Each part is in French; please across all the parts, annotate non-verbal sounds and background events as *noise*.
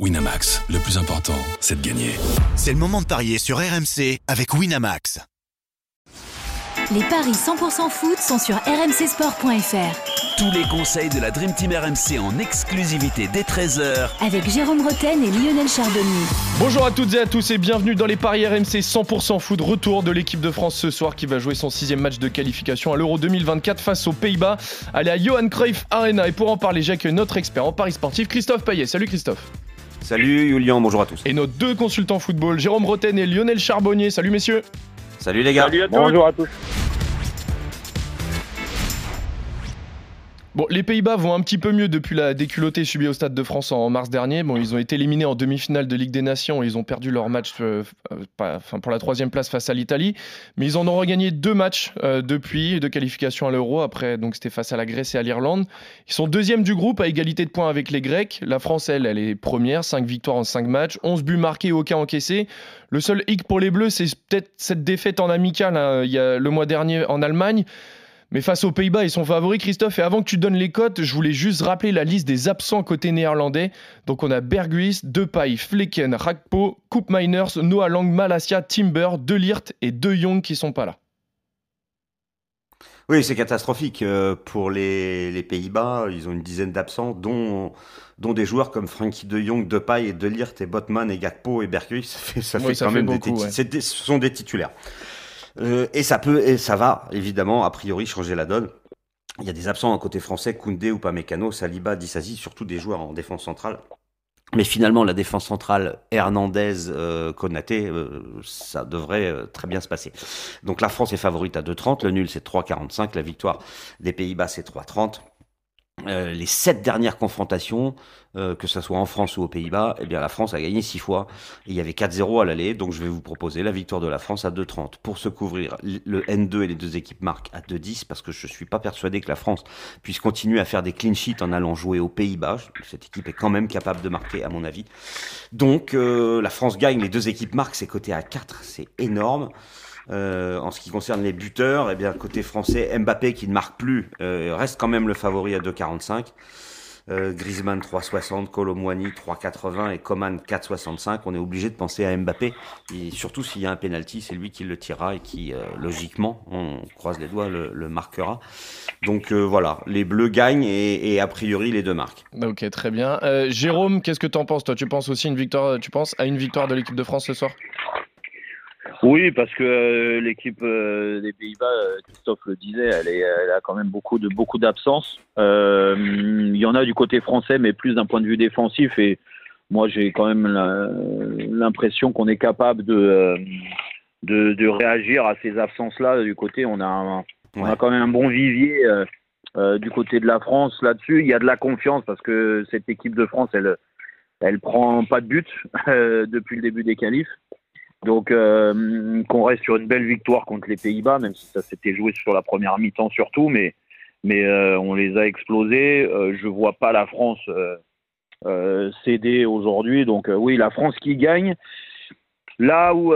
Winamax, le plus important, c'est de gagner. C'est le moment de parier sur RMC avec Winamax. Les paris 100% foot sont sur rmcsport.fr. Tous les conseils de la Dream Team RMC en exclusivité dès 13h Avec Jérôme Roten et Lionel Chardonnay. Bonjour à toutes et à tous et bienvenue dans les paris RMC 100% foot. Retour de l'équipe de France ce soir qui va jouer son sixième match de qualification à l'Euro 2024 face aux Pays-Bas. Allez à Johan Cruyff Arena et pour en parler, j'accueille notre expert en paris sportif Christophe Payet. Salut Christophe. Salut Julien, bonjour à tous. Et nos deux consultants football, Jérôme Roten et Lionel Charbonnier. Salut messieurs. Salut les gars. Bonjour à tous. Bon, les Pays-Bas vont un petit peu mieux depuis la déculottée subie au Stade de France en mars dernier. Bon, ils ont été éliminés en demi-finale de Ligue des Nations et ils ont perdu leur match euh, pas- enfin, pour la troisième place face à l'Italie. Mais ils en ont regagné deux matchs euh, depuis de qualification à l'Euro. Après, donc c'était face à la Grèce et à l'Irlande. Ils sont deuxième du groupe à égalité de points avec les Grecs. La France, elle, elle est première, 5 victoires en 5 matchs, 11 buts marqués, aucun encaissé. Le seul hic pour les Bleus, c'est peut-être cette défaite en amical hein, le mois dernier en Allemagne. Mais face aux Pays-Bas, ils sont favoris, Christophe. Et avant que tu donnes les cotes, je voulais juste rappeler la liste des absents côté néerlandais. Donc on a Berghuis, Depay, Flecken, Rakpo, Koop Miners, Noah Lang, Malasia, Timber, De Ligt et De Jong qui sont pas là. Oui, c'est catastrophique euh, pour les, les Pays-Bas. Ils ont une dizaine d'absents, dont, dont des joueurs comme Frankie de Jong, Depay et De Ligt et Botman et Gakpo et Berghuis. Ça fait, ça Oui, fait ça quand fait même beaucoup, des, ouais. c'est des- ce sont des titulaires. Euh, et ça peut, et ça va évidemment a priori changer la donne. Il y a des absents à côté français, Koundé ou Pamecano, Saliba, Dissasi, surtout des joueurs en défense centrale. Mais finalement, la défense centrale Hernandez, euh, Konaté, euh, ça devrait euh, très bien se passer. Donc la France est favorite à 2,30, le nul c'est 3,45, la victoire des Pays-Bas c'est 3,30. Euh, les sept dernières confrontations, euh, que ce soit en France ou aux Pays-Bas, eh bien la France a gagné six fois. Il y avait 4-0 à l'aller, donc je vais vous proposer la victoire de la France à 2,30. Pour se couvrir, le N2 et les deux équipes marquent à 2,10 parce que je suis pas persuadé que la France puisse continuer à faire des clean sheets en allant jouer aux Pays-Bas. Cette équipe est quand même capable de marquer, à mon avis. Donc euh, la France gagne, les deux équipes marquent, c'est coté à 4, c'est énorme. Euh, en ce qui concerne les buteurs, eh côté français, Mbappé qui ne marque plus euh, reste quand même le favori à 2,45. Euh, Griezmann 3,60, Colomwani 3,80 et Coman 4,65. On est obligé de penser à Mbappé surtout s'il y a un penalty, c'est lui qui le tirera et qui logiquement, on croise les doigts, le, marquera. Donc voilà, les Bleus gagnent et, a priori les deux marquent. Ok, très bien. Jérôme, qu'est-ce que t'en penses Toi, tu penses aussi une victoire Tu penses à une victoire de l'équipe de France ce soir? Oui, parce que euh, l'équipe euh, des Pays-Bas, euh, Christophe le disait, elle, est, elle a quand même beaucoup de beaucoup d'absences. Euh, Il y en a du côté français, mais plus d'un point de vue défensif. Et moi, j'ai quand même l'impression qu'on est capable de, de de réagir à ces absences-là. Du côté, on a un- on a quand même un bon vivier euh, du côté de la France là-dessus. Il y a de la confiance parce que cette équipe de France, elle elle prend pas de but euh, depuis le début des qualifs. Donc euh, qu'on reste sur une belle victoire contre les Pays-Bas, même si ça s'était joué sur la première mi-temps surtout, mais mais euh, on les a explosés. Euh, je vois pas la France céder aujourd'hui. Donc oui, la France qui gagne. Là où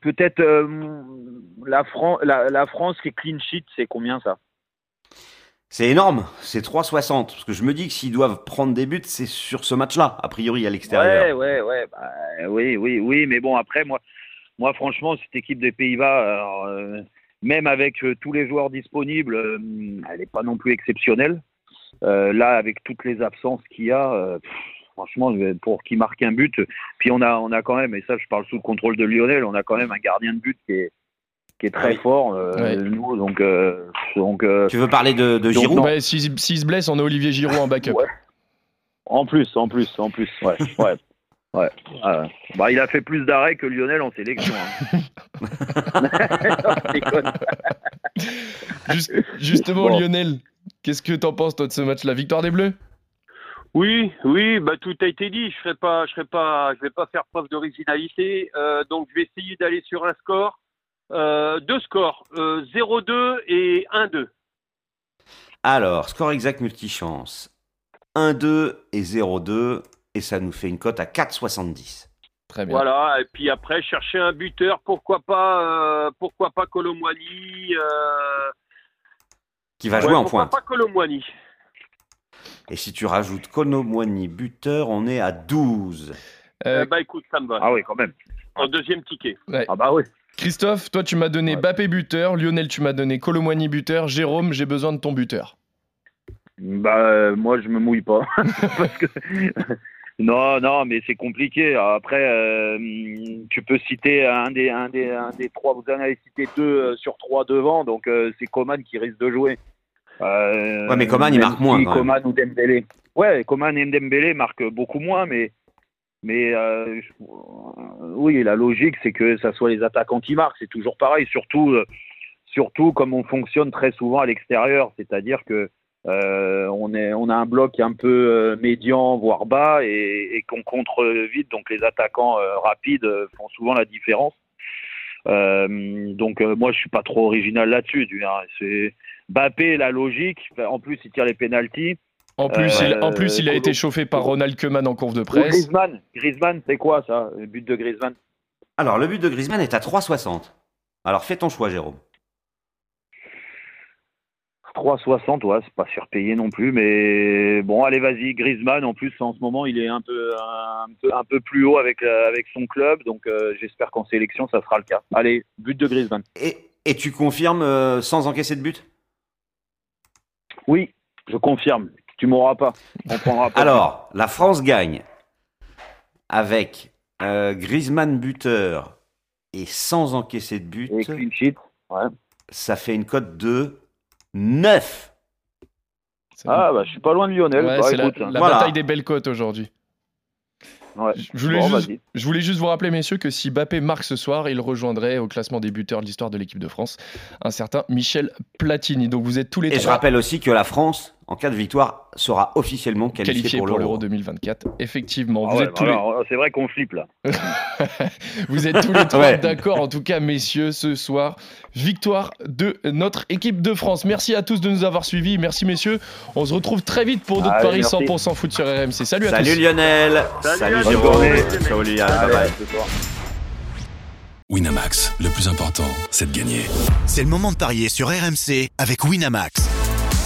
peut-être la, Fran- la, France qui clean sheet, c'est combien ça? C'est énorme, c'est 3,60. Parce que je me dis que s'ils doivent prendre des buts, c'est sur ce match-là, a priori à l'extérieur. Ouais, ouais, ouais. bah, oui, oui, oui. Mais bon, après, moi, moi franchement, cette équipe des Pays-Bas, euh, même avec euh, tous les joueurs disponibles, euh, elle n'est pas non plus exceptionnelle. Là, avec toutes les absences qu'il y a, franchement, pour qu'il marque un but, puis on a, on a quand même, et ça, je parle sous le contrôle de Lionel, on a quand même un gardien de but qui est, qui est très Ah oui. fort, euh, Ouais. nous, donc, euh, donc euh, Tu veux parler de, Giroud. Ouais, S'il s'il se blesse, on a Olivier Giroud en backup. Ouais. En plus, en plus, en plus, ouais, *laughs* ouais, ouais. Euh, bah, il a fait plus d'arrêts que Lionel en sélection. hein. *laughs* *laughs* Justement, Bon. Lionel, qu'est-ce que t'en penses toi de ce match La victoire des Bleus? Oui, oui, bah tout a été dit. Je serai pas, je serai pas, je vais pas faire preuve d'originalité. Euh, donc je vais essayer d'aller sur un score, deux scores, euh, 0-2 et 1-2. Alors, score exact multichance. 1-2 et 0-2. Et ça nous fait une cote à 4,70. Très bien. Voilà. Et puis après chercher un buteur. Pourquoi pas, euh, pourquoi pas Colomwani. Euh, Qui va ouais, jouer en pourquoi pointe. pas Colomwani. Et si tu rajoutes Konomwani buteur, on est à 12. Euh, Eh bah écoute, ça me va. Ah oui, quand même. En deuxième ticket. Ah bah oui. Christophe, toi tu m'as donné Ouais. Bappé buteur, Lionel tu m'as donné Colomwani buteur, Jérôme j'ai besoin de ton buteur. Bah euh, moi je me mouille pas *laughs* parce que *laughs* non non mais c'est compliqué. Après euh, tu peux citer un des un des un des trois. Vous en avez cité deux euh, sur trois devant donc euh, c'est Coman qui risque de jouer. Euh, Ouais, mais Coman, il marque moins. Coman ou Dembélé. Ouais Coman et Dembélé marquent beaucoup moins mais mais euh, oui la logique c'est que ça soit les attaquants qui marquent. C'est toujours pareil surtout euh, surtout comme on fonctionne très souvent à l'extérieur c'est-à-dire que euh, on, est, on a un bloc un peu médian, voire bas, et, qu'on contre vite. Donc les attaquants rapides font souvent la différence. Donc moi je suis pas trop original là-dessus. vois. C'est Bappé la logique. En plus il tire les pénalties. En plus, Euh, il, en plus, il a Colo- été chauffé par Ronald Koeman en conf de Ou presse. Griezmann, Griezmann, c'est quoi ça Le but de Griezmann? Alors, le but de Griezmann est à 3,60. Alors, fais ton choix, Jérôme. 3,60, ouais, c'est pas surpayé non plus, mais bon, allez, vas-y, Griezmann, en plus, en ce moment, il est un peu, un peu, un peu plus haut avec, euh, avec son club, donc euh, j'espère qu'en sélection, ça sera le cas. Allez, but de Griezmann. Et, et tu confirmes euh, sans encaisser de but? Oui, je confirme, tu m'auras pas, on prendra pas. Alors, la France gagne avec euh, Griezmann buteur et sans encaisser de but. Et clean sheet, ouais. Ça fait une cote de 9. C'est- Ah, bah, je suis pas loin de Lionel, Ouais, bah, c'est la, écoute. la Voilà. bataille des belles cotes aujourd'hui. Ouais. Je voulais, Bon, juste, vas-y. je voulais juste vous rappeler, messieurs, que si Bappé marque ce soir, il rejoindrait au classement des buteurs de l'histoire de l'équipe de France un certain Michel Platini. Donc vous êtes tous les Et je rappelle aussi que la France, en cas de victoire, sera officiellement qualifiée, qualifiés pour pour l'Euro. l'Euro 2024. Effectivement, Ah vous, ouais, êtes tous voilà, C'est vrai qu'on flippe là. les... *laughs* vous êtes tous les *laughs* trois Ouais. d'accord, en tout cas, messieurs, ce soir. Victoire de notre équipe de France. Merci à tous de nous avoir suivis. Merci, messieurs. On se retrouve très vite pour d'autres paris merci. 100% foot sur RMC. Salut à Salut tous. Lionel. Salut tous. Jérôme. Ciao. Allez, Bye bye. Winamax, le plus important, c'est de gagner. C'est le moment de parier sur RMC avec Winamax.